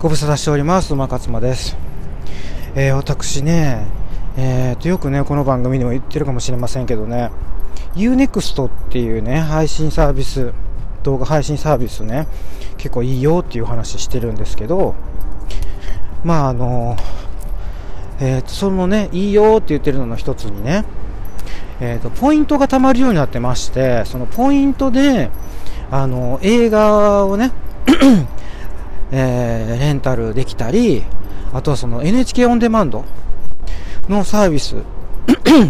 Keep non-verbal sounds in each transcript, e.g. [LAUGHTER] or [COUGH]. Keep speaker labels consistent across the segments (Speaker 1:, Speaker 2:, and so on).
Speaker 1: ご無沙汰しております。馬勝間です、えー、私ねえー、とよくねこの番組でも言ってるかもしれませんけどね。UNEXT っていうね配信サービス動画配信サービスね結構いいよっていう話してるんですけどまああのえー、とそのねいいよって言ってるのの一つにねえーと、ポイントが貯まるようになってましてそのポイントであの映画をねえー、レンタルできたりあとはその NHK オンデマンドのサービス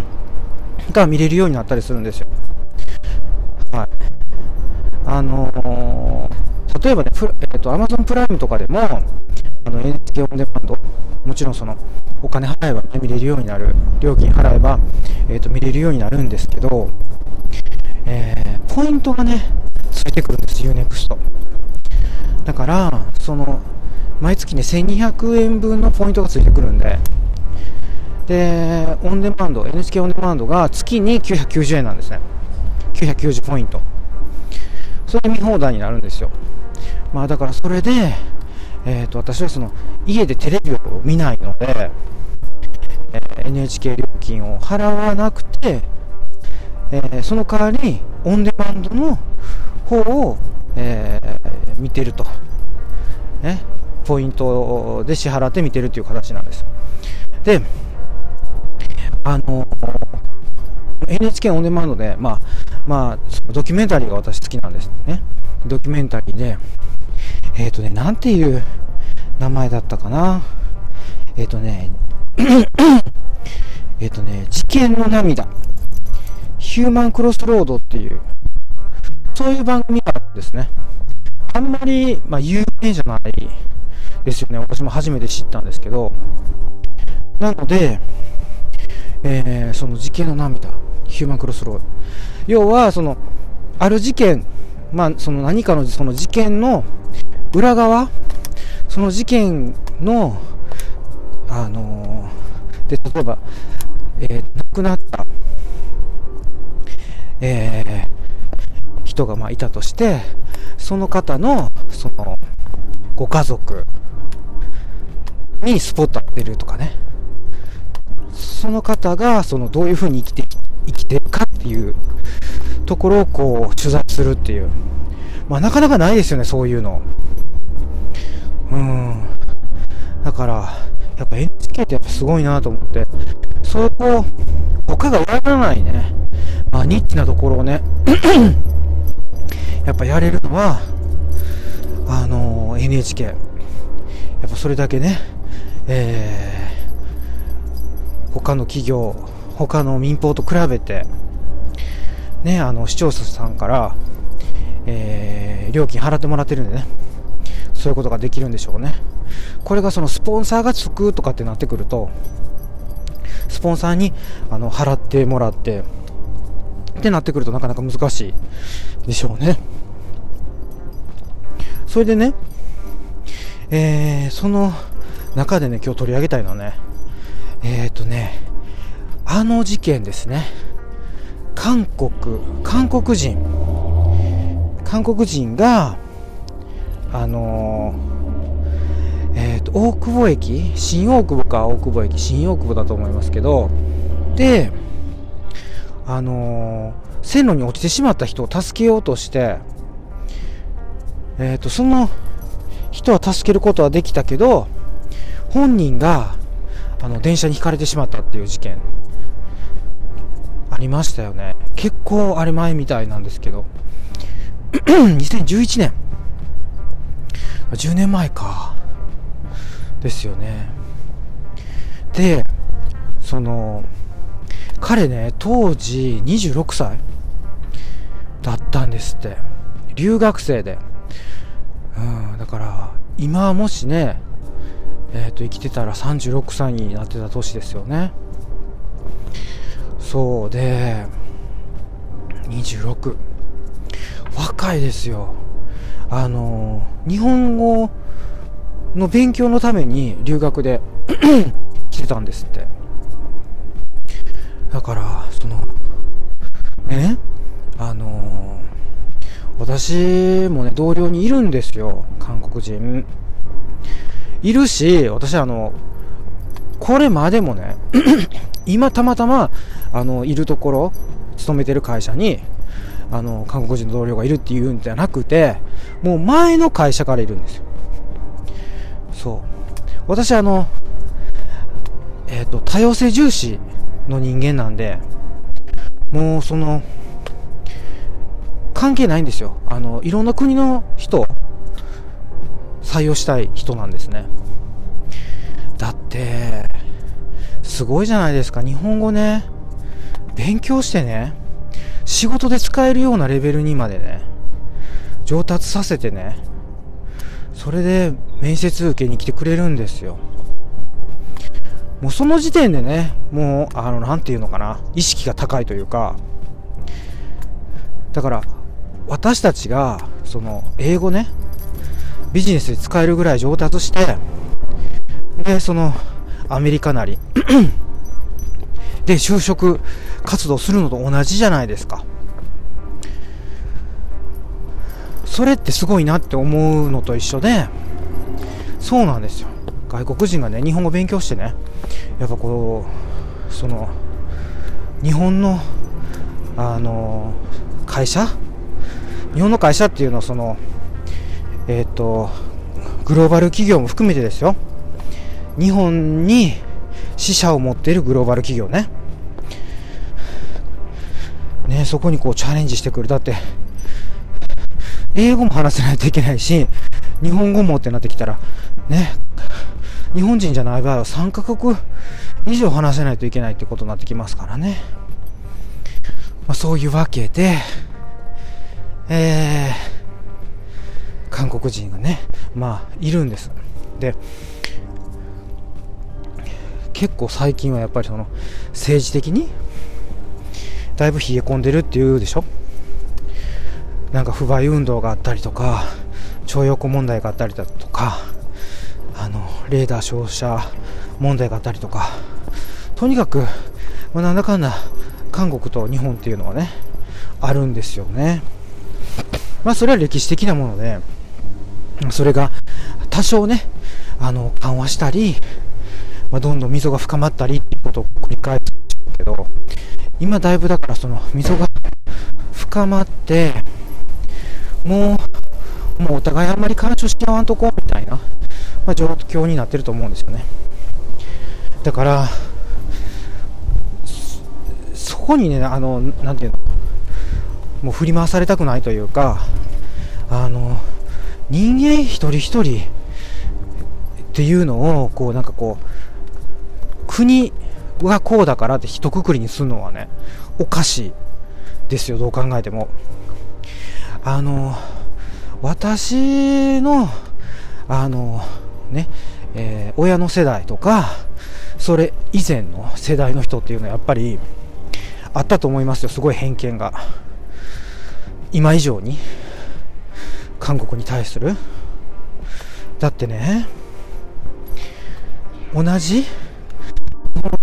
Speaker 1: [CLEARS THROAT] が見れるようになったりするんですよ。はい。あのー、例えばね、えっ、ー、と、Amazon プライムとかでも、あの NHK オンデマンド、もちろんその、お金払えば、ね、見れるようになる、料金払えば、えっ、と、見れるようになるんですけど、えー、ポイントがね、ついてくるんです、UNEXT。だから、その、毎月ね、1200円分のポイントがついてくるんで、で、オンデマンド、NHK オンデマンドが月に990円なんですね。990ポイント。それで見放題になるんですよ。まあだからそれで、えー、と私はその家でテレビを見ないので、えー、NHK 料金を払わなくて、えー、その代わりオンデマンドの方を、えー、見てると、ね、ポイントで支払って見てるという形なんです。で、あの NHK オンデマンドで、まあ、まあ、そのドキュメンタリーが私好きなんですね。ドキュメンタリーで、えっ、ー、とね、なんていう名前だったかな。えっ、ー、とね、[COUGHS] えっとね、事件の涙。ヒューマンクロスロードっていう、そういう番組があるんですね。あんまり、まあ、有名じゃないですよね。私も初めて知ったんですけど。なので、えー、その事件の涙、ヒューマンクロスロード。要は、その、ある事件、まあ、その何かのその事件の裏側、その事件の、あのー、で、例えば、えー、亡くなった、えー、人がまあいたとして、その方の、その、ご家族にスポット当てるとかね。その方が、その、どういうふうに生きて、生きてるかっていうところをこう、取材するっていう。まあ、なかなかないですよね、そういうの。うん。だから、やっぱ NHK ってやっぱすごいなと思って、そこ、他がわからないね、まあ、ニッチなところをね、やっぱやれるのは、あの、NHK。やっぱそれだけね、えー他の企業、他の民放と比べて、ね、あの視聴者さんから、えー、料金払ってもらってるんでね、そういうことができるんでしょうね。これがそのスポンサーがつくとかってなってくると、スポンサーにあの払ってもらって、ってなってくるとなかなか難しいでしょうね。それでね、えー、その中でね、今日取り上げたいのはね、えっ、ー、とね、あの事件ですね。韓国、韓国人、韓国人が、あのー、えっ、ー、と、大久保駅新大久保か大久保駅新大久保だと思いますけど、で、あのー、線路に落ちてしまった人を助けようとして、えっ、と、その人は助けることはできたけど、本人があの電車にひかれてしまったっていう事件ありましたよね。結構あれ前みたいなんですけど。[CLEARS THROAT] 2011年。10年前か。ですよね。でその彼ね当時26歳だったんですって。留学生で。うんだから今もしねえー、と生きてたら36歳になってた年ですよね。そうで26若いですよ。あの日本語の勉強のために留学で来てたんですって。だからそのねあの私もね同僚にいるんですよ韓国人いるし、私あの、これまでもね、[CLEARS THROAT] 今たまたま、あの、いるところ、勤めてる会社に、あの、韓国人の同僚がいるっていうんじゃなくて、もう前の会社からいるんですよ。そう。私あの、えっ、ー、と、多様性重視の人間なんで、もうその、関係ないんですよ。あの、いろんな国の人、採用したい人なんですね。だって、すごいじゃないですか。日本語ね、勉強してね、仕事で使えるようなレベルにまでね、上達させてね、それで面接受けに来てくれるんですよ。もうその時点でね、もう、あの、なんていうのかな、意識が高いというか、だから、私たちが、その、英語ね、ビジネスで使えるぐらい上達して、で、その、アメリカなり [CLEARS THROAT] で、就職活動するのと同じじゃないですか。それってすごいなって思うのと一緒で、そうなんですよ。外国人がね、日本語勉強してね、やっぱこう、その、日本の、あの、会社日本の会社っていうのはその、えっ、ー、と、グローバル企業も含めてですよ。日本に支社を持っているグローバル企業ね。ね、そこにこうチャレンジしてくる。だって、英語も話せないといけないし、日本語もってなってきたら、ね、日本人じゃない場合は3カ国以上話せないといけないってことになってきますからね。まあ、そういうわけで、えー、韓国人がね、まあ、いるんです。で、結構最近はやっぱりその政治的にだいぶ冷え込んでるっていうでしょ？なんか不買運動があったりとか徴用工問題があったりだとかあのレーダー照射問題があったりとかとにかく、まあ、なんだかんだ韓国と日本っていうのはねあるんですよね。まあそれは歴史的なものでそれが多少ねあの緩和したり、まあ、どんどん溝が深まったりっていうことを繰り返すけど今だいぶだからその溝が深まってもうもうお互いあんまり干渉し合わんとこみたいなまあ、状況になってると思うんですよね。だから、そこにね、あの、なんていうの、もう振り回されたくないというか、あの、人間一人一人っていうのを、こう、なんかこう、国がこうだからって一括りにするのはね、おかしいですよ、どう考えても。あの、私の、あの、ね、えー、親の世代とか、それ以前の世代の人っていうのはやっぱりあったと思いますよ、すごい偏見が。今以上に韓国に対する。だってね、同じ日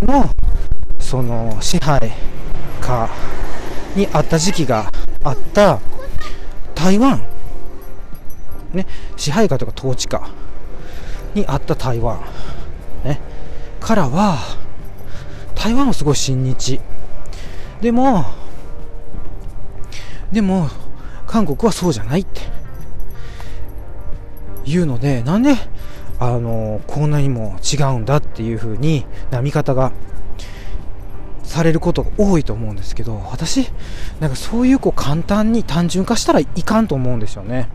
Speaker 1: 本のその支配下にあった時期があった台湾、ね、支配下とか統治下にあった台湾、ね、からは、台湾はすごい親日。でも、でも、韓国はそうじゃないっていうので、なんで、あの、こんなにも違うんだっていう風にな見方がされることが多いと思うんですけど、私、なんかそういうこう簡単に単純化したらいかんと思うんですよね。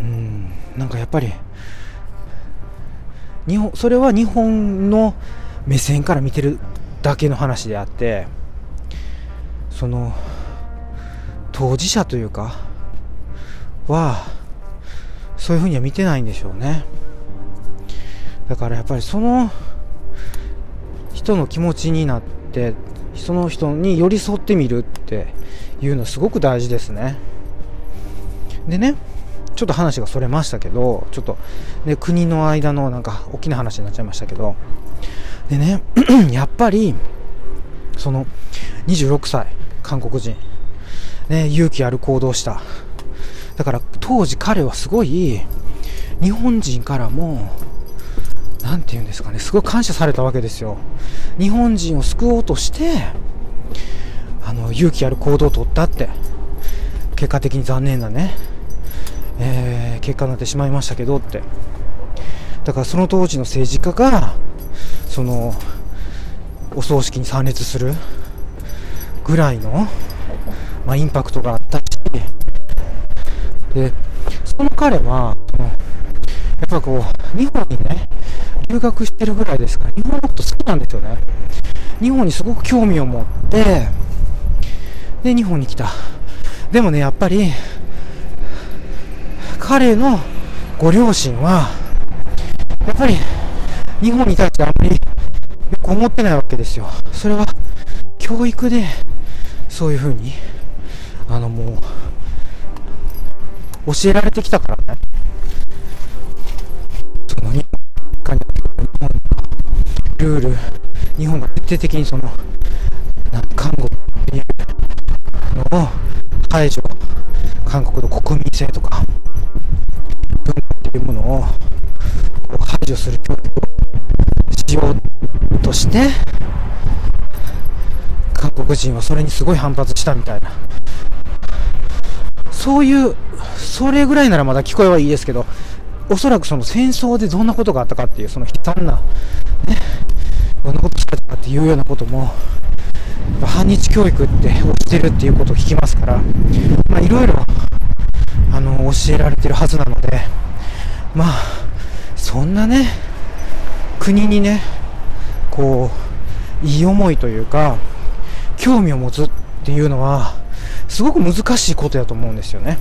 Speaker 1: うん、なんかやっぱり、日本それは日本の目線から見てるだけの話であってその当事者というかはそういうふうには見てないんでしょうね。だからやっぱりその人の気持ちになってその人に寄り添ってみるっていうのはすごく大事ですね。でねちょっと話がそれましたけど、ちょっと、ね、国の間のなんか大きな話になっちゃいましたけど、でね、[CLEARS THROAT] やっぱり、その、26歳、韓国人、ね、勇気ある行動した。だから当時彼はすごい、日本人からも何て言うんですかねすごい感謝されたわけですよ。日本人を救おうとしてあの勇気ある行動を取ったって。結果的に残念なね、えー、結果になってしまいましたけどって。だからその当時の政治家がそのお葬式に参列するぐらいの、まあ、インパクトがあったしでその彼はそのやっぱこう日本にね留学してるぐらいですから日本のこと好きなんですよね。日本にすごく興味を持ってで日本に来た。でもねやっぱり彼のご両親はやっぱり日本に対してあんまりよく思ってないわけですよ。それは教育でそういうふうにあのもう教えられてきたからね。その日本日本ルール日本が徹底的にその韓国っていうのを排除韓国の国民性とかていうものを排除する教育をしようとして韓国人はそれにすごい反発したみたいな。そういうそれぐらいならまだ聞こえはいいですけどおそらくその戦争でどんなことがあったかっていうその悲惨な、ね、どんなことしたかっていうようなことも反日教育って教えるっていうことを聞きますから、まあ、いろいろあの教えられてるはずなのでまあそんなね国にねこういい思いというか興味を持つっていうのはすごく難しいことやと思うんですよね。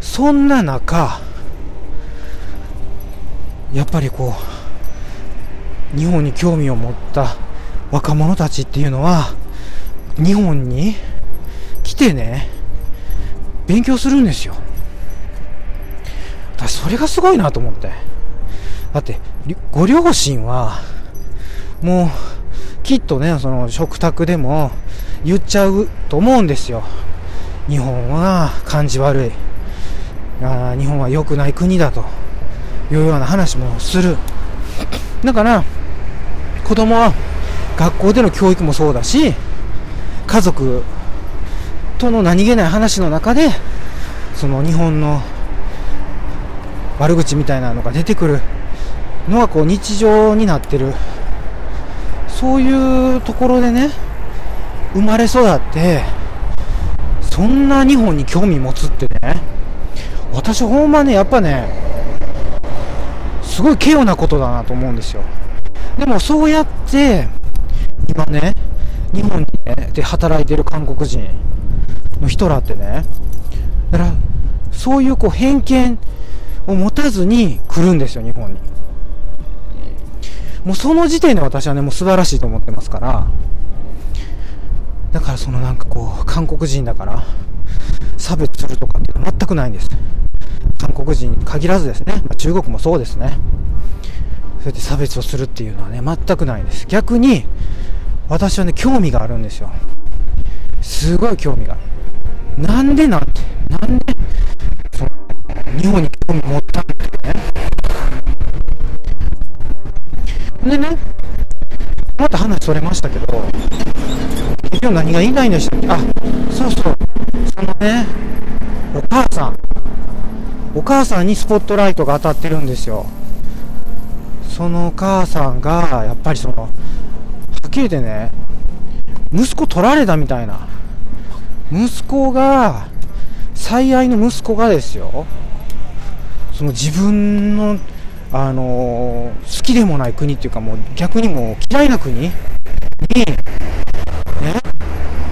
Speaker 1: そんな中やっぱりこう日本に興味を持った若者たちっていうのは日本に来てね勉強するんですよ。それがすごいなと思って。だってご両親はもうきっとねその食卓でも言っちゃうと思うんですよ。日本は感じ悪い。あ日本は良くない国だというような話もする。だから子供は学校での教育もそうだし家族との何気ない話の中でその日本の悪口みたいなのが出てくるのがこう日常になってる。そういうところでね生まれ育ってそんな日本に興味持つってね私ほんまねやっぱねすごい稀有なことだなと思うんですよ。でもそうやって今ね、日本に、ね、で働いてる韓国人の人らってね、だからそういうこう偏見を持たずに来るんですよ、日本に。もうその時点で私はね、もう素晴らしいと思ってますから、だからそのなんかこう、韓国人だから差別するとかって全くないんです。韓国人に限らずですね、まあ、中国もそうですね。そうやって差別をするっていうのはね、全くないです。逆に、私はね、興味があるんですよ。すごい興味がある。なんでなんて、なんで、日本に興味持ったんだってね。でね、また話それましたけど、今日何が言いたいんでしたっけ？あ、そうそう、そのね、お母さん、お母さんにスポットライトが当たってるんですよ。そのお母さんが、やっぱりその、はっきり言ってね、息子取られたみたいな。息子が、最愛の息子がですよ、その自分の、あの、好きでもない国っていうかもう逆にもう嫌いな国に、ね、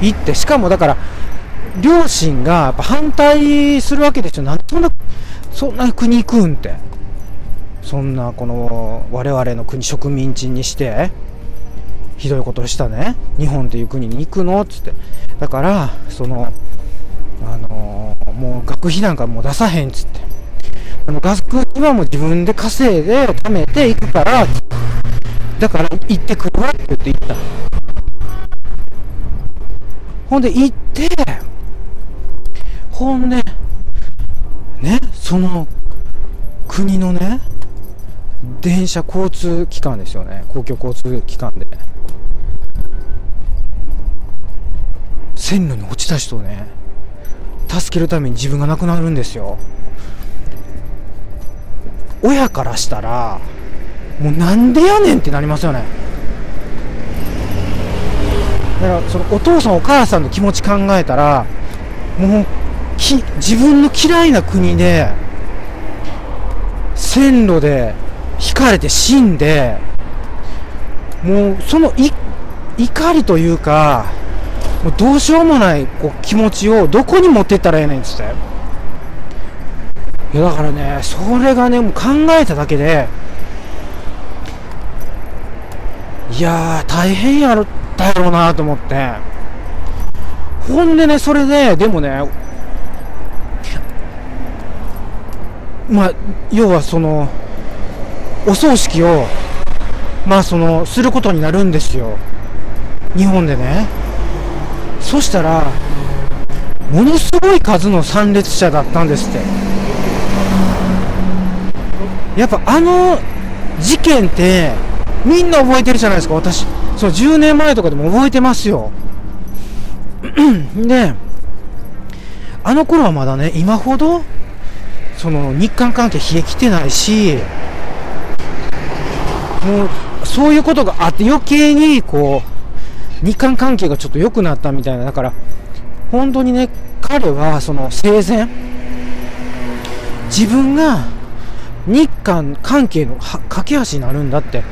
Speaker 1: 行って、しかもだから、両親がやっぱ反対するわけですよ。なんでそんな、そんな国行くんって。そんなこの我々の国植民地にして、ひどいことをしたね日本っていう国に行くのっつってだからそのあのー、もう学費なんかもう出さへんっつってあの学費はもう自分で稼いで貯めて行くからだから行ってくるわって言って行った。ほんで行ってほんでねその国のね電車交通機関ですよね。公共交通機関で。線路に落ちた人をね助けるために自分が亡くなるんですよ。親からしたらもうなんでやねんってなりますよね。だからそのお父さんお母さんの気持ち考えたらもうき自分の嫌いな国で線路で引かれて死んでもうそのい怒りというかもうどうしようもないこう気持ちをどこに持ってったらええねんっつっていやだからねそれがねもう考えただけでいやー大変やろだろうなと思って。ほんでねそれででもねまあ要はそのお葬式をまあそのすることになるんですよ。日本でね。そしたらものすごい数の参列者だったんですって。やっぱあの事件ってみんな覚えてるじゃないですか。私そう10年前とかでも覚えてますよ。[CLEARS THROAT] であの頃はまだね今ほどその日韓関係冷えきてないしもうそういうことがあって余計にこう日韓関係がちょっと良くなったみたいな。だから本当にね彼はその生前自分が日韓関係の架け橋になるんだって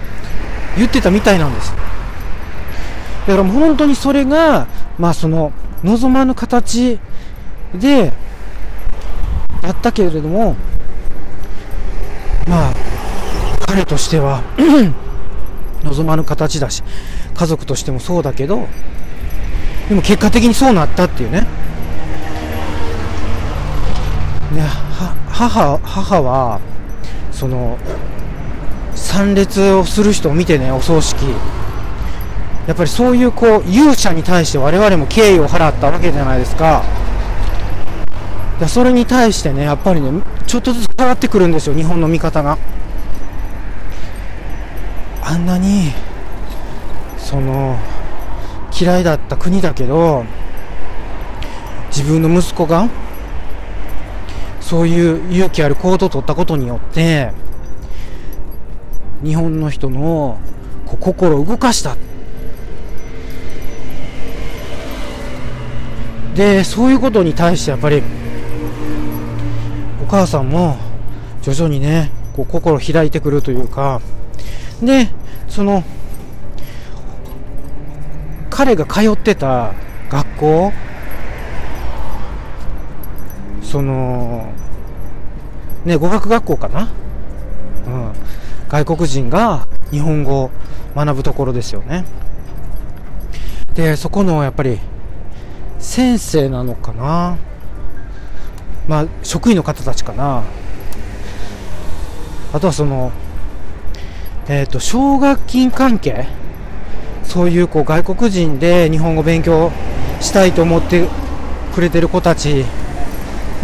Speaker 1: 言ってたみたいなんです。だからもう本当にそれがまあその望まぬ形でだったけれどもまあ彼としては [CLEARS THROAT] 望まぬ形だし家族としてもそうだけどでも結果的にそうなったっていうね。ね母母はその参列をする人を見てねお葬式。やっぱりそういうこう勇者に対して我々も敬意を払ったわけじゃないですか。それに対してねやっぱりねちょっとずつ変わってくるんですよ日本の見方が。あんなにその嫌いだった国だけど自分の息子がそういう勇気ある行動を取ったことによって日本の人のこ心を動かした。でそういうことに対してやっぱりお母さんも徐々にねこう心開いてくるというか。でその彼が通ってた学校そのね語学学校かな、うん、外国人が日本語を学ぶところですよね。でそこのやっぱり先生なのかな？まあ職員の方たちかな。あとはそのえっ、ー、と奨学金関係？そういうこう外国人で日本語勉強したいと思ってくれてる子たち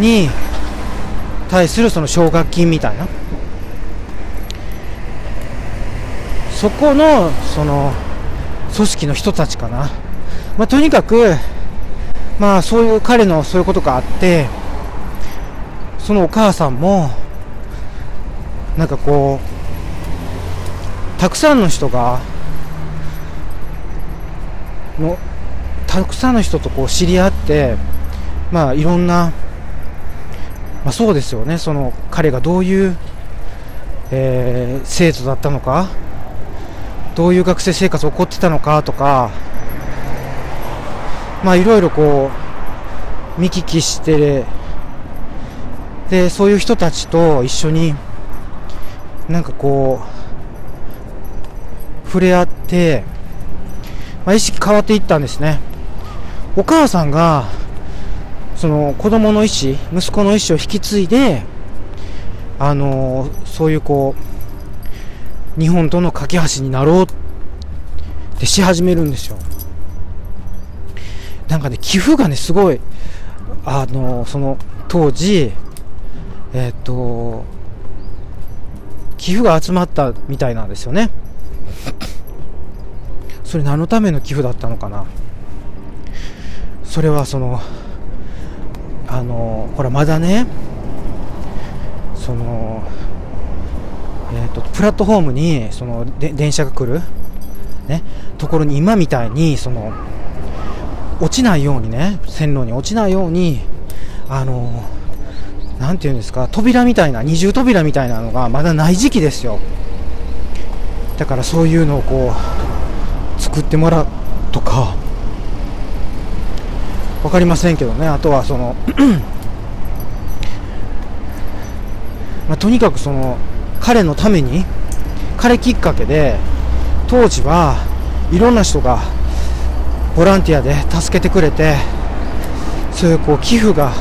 Speaker 1: に対するその奨学金みたいな。そこのその組織の人たちかな、まあ、とにかくまあそういう彼のそういうことがあってそのお母さんもなんかこうたくさんの人がのたくさんの人とこう知り合ってまあいろんな、まあ、そうですよね。その彼がどういう、えー、生徒だったのか。どういう学生生活を送ってたのかとか。まあいろいろこう見聞きしてでそういう人たちと一緒になんかこう触れ合って、まあ、意識変わっていったんですね。お母さんがその子供の意思息子の意思を引き継いであのそういうこう日本との架け橋になろうってし始めるんですよ。なんかね、寄付がね、すごい、あの、その、当時、えっ、と、寄付が集まったみたいなんですよね。それ何のための寄付だったのかな。それはそのあのほらまだねそのえーと、プラットフォームにそので電車が来る、ね、ところに今みたいにその落ちないようにね線路に落ちないようにあのなんていうんですか扉みたいな二重扉みたいなのがまだない時期ですよ。だからそういうのをこう作ってもらうとか分かりませんけどね。あとはその [CLEARS THROAT] まあ、とにかくその彼のために彼きっかけで当時はいろんな人がボランティアで助けてくれてそういうこう寄付が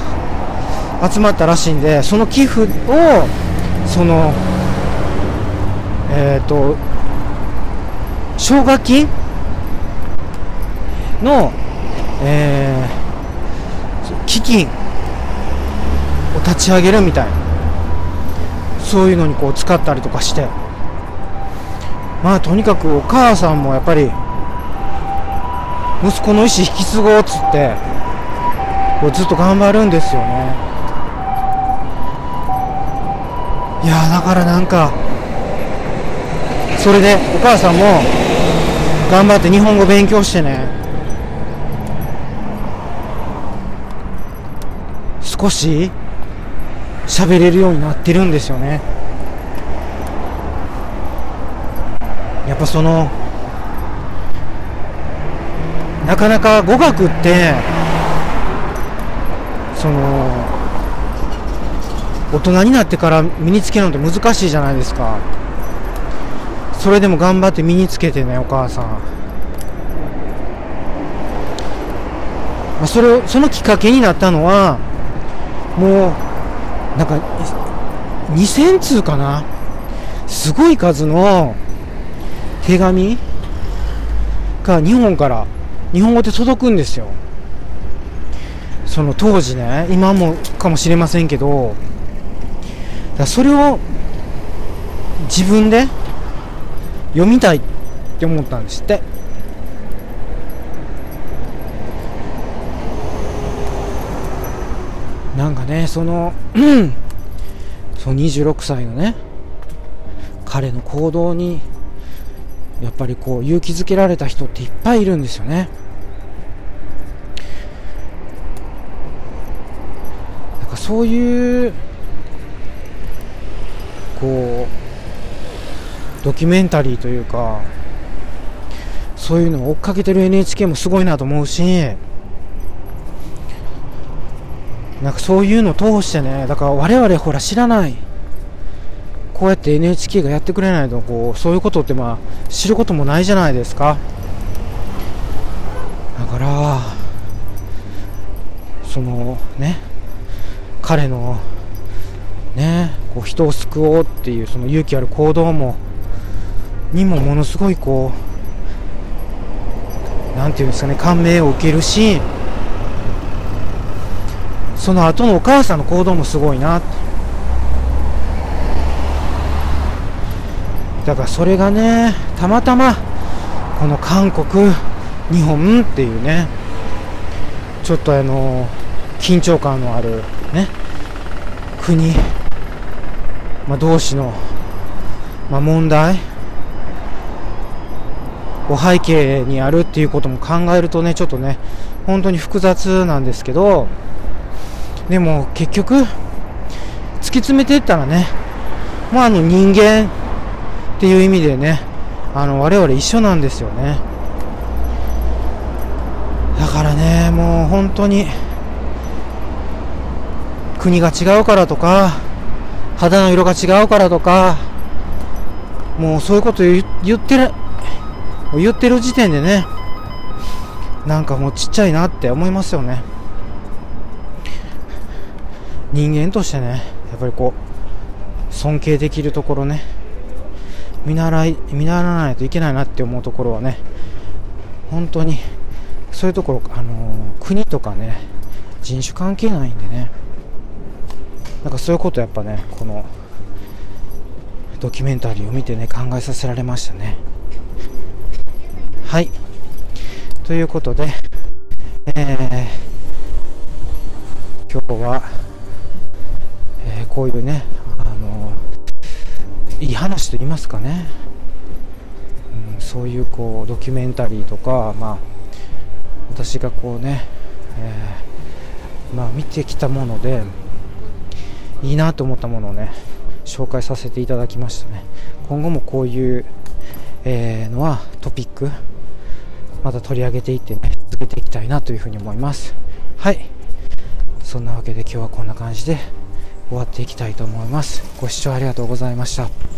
Speaker 1: 集まったらしいんでその寄付をそのえっ、ー、と奨学金の、えー、基金を立ち上げるみたいな。そういうのにこう使ったりとかして。まあとにかくお母さんもやっぱり息子の意思引き継ごうっつってこうずっと頑張るんですよね。いやだからなんかそれでお母さんも頑張って日本語勉強してね。少し喋れるようになってるんですよね。やっぱそのなかなか語学ってその大人になってから身につけるのって難しいじゃないですか。それでも頑張って身につけてねお母さん、まあ、それをそのきっかけになったのはもうなんか2000通かな？すごい数の手紙が日本から日本語で届くんですよ。その当時ね今もかもしれませんけどだそれを自分で読みたいって思ったんですって。なんかねその [CLEARS THROAT] その26歳のね彼の行動にやっぱりこう勇気づけられた人っていっぱいいるんですよね。なんかそういうこうドキュメンタリーというかそういうのを追っかけてる NHK もすごいなと思うしなんかそういうのを通してね、だから我々ほら知らない。こうやって NHK がやってくれないと、こう、そういうことってまあ、知ることもないじゃないですか。だから、そのね、彼のね、こう人を救おうっていうその勇気ある行動も、にもものすごいこう、なんていうんですかね、感銘を受けるし、その後のお母さんの行動もすごいな。だからそれがねたまたまこの韓国日本っていうねちょっとあの緊張感のあるね国、まあ、同士の、まあ、問題を背景にあるっていうことも考えるとねちょっとね本当に複雑なんですけどでも結局突き詰めていったらねまああの人間っていう意味でねあの我々一緒なんですよね。だからねもう本当に国が違うからとか肌の色が違うからとかもうそういうこと言ってる言ってる時点でねなんかもうちっちゃいなって思いますよね。人間としてねやっぱりこう尊敬できるところね見習い見習わないといけないなって思うところはね本当にそういうところ、あのー、国とかね人種関係ないんでねなんかそういうことやっぱねこのドキュメンタリーを見てね考えさせられましたね。はい。ということで、えー、今日は、こういうねあのいい話と言いますかね、うん、そういうこうドキュメンタリーとか、まあ、私がこうね、えー、まあ、見てきたものでいいなと思ったものをね紹介させていただきましたね。今後もこういう、えー、のはトピックまた取り上げていってね続けていきたいなというふうに思います。はい。そんなわけで今日はこんな感じで終わっていきたいと思います。ご視聴ありがとうございました。